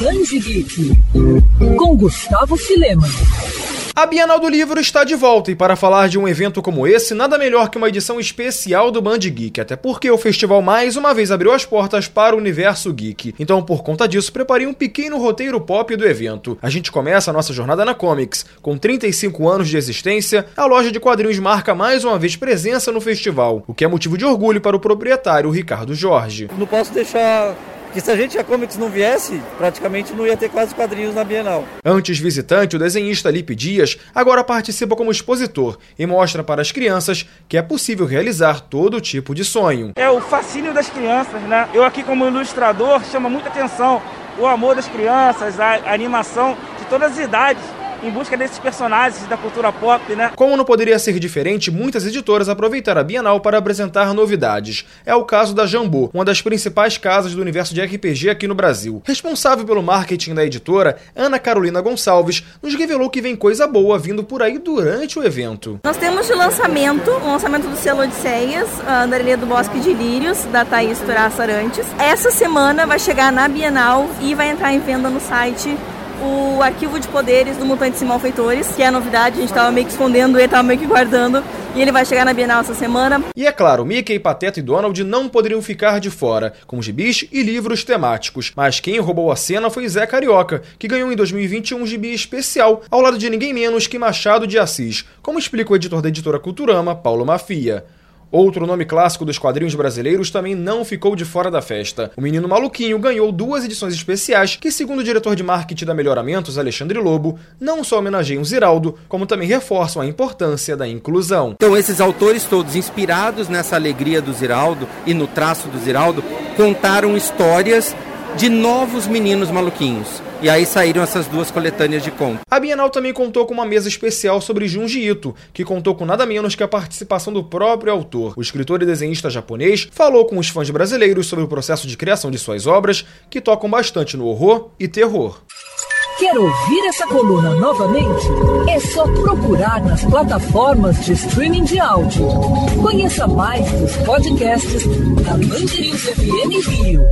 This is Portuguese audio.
Grande Geek, com Gustavo Filema. A Bienal do Livro está de volta e para falar de um evento como esse, nada melhor que uma edição especial do Band Geek, até porque o festival mais uma vez abriu as portas para o universo geek. Então, por conta disso, preparei um pequeno roteiro pop do evento. A gente começa a nossa jornada na Comics. Com 35 anos de existência, a loja de quadrinhos marca mais uma vez presença no festival, o que é motivo de orgulho para o proprietário Ricardo Jorge. Não posso deixar que se a gente a Comics não viesse, praticamente não ia ter quase quadrinhos na Bienal. Antes visitante, o desenhista Lipe Dias agora participa como expositor e mostra para as crianças que é possível realizar todo tipo de sonho. É o fascínio das crianças, né? Eu aqui como ilustrador chama muita atenção o amor das crianças, a animação de todas as idades em busca desses personagens da cultura pop, né? Como não poderia ser diferente, muitas editoras aproveitaram a Bienal para apresentar novidades. É o caso da Jambô, uma das principais casas do universo de RPG aqui no Brasil. Responsável pelo marketing da editora, Ana Carolina Gonçalves, nos revelou que vem coisa boa vindo por aí durante o evento. Nós temos de lançamento, o lançamento do selo Odisseias, a Andarilha do Bosque de Lírios, da Thaís Turaça Arantes. Essa semana vai chegar na Bienal e vai entrar em venda no site o arquivo de poderes do Mutantes e Malfeitores, que é a novidade, a gente estava meio que escondendo e estava meio que guardando. E ele vai chegar na Bienal essa semana. E é claro, Mickey, Pateta e Donald não poderiam ficar de fora, com gibis e livros temáticos. Mas quem roubou a cena foi Zé Carioca, que ganhou em 2021 um gibi especial, ao lado de ninguém menos que Machado de Assis, como explica o editor da editora Culturama, Paulo Mafia. Outro nome clássico dos quadrinhos brasileiros também não ficou de fora da festa. O Menino Maluquinho ganhou duas edições especiais que, segundo o diretor de marketing da Melhoramentos, Alexandre Lobo, não só homenageiam Ziraldo, como também reforçam a importância da inclusão. Então, esses autores todos, inspirados nessa alegria do Ziraldo e no traço do Ziraldo, contaram histórias de novos meninos maluquinhos. E aí saíram essas duas coletâneas de contos. A Bienal também contou com uma mesa especial sobre Junji Ito, que contou com nada menos que a participação do próprio autor. O escritor e desenhista japonês falou com os fãs brasileiros sobre o processo de criação de suas obras, que tocam bastante no horror e terror. Quer ouvir essa coluna novamente? É só procurar nas plataformas de streaming de áudio. Conheça mais dos podcasts da Mandirinhos FM Rio.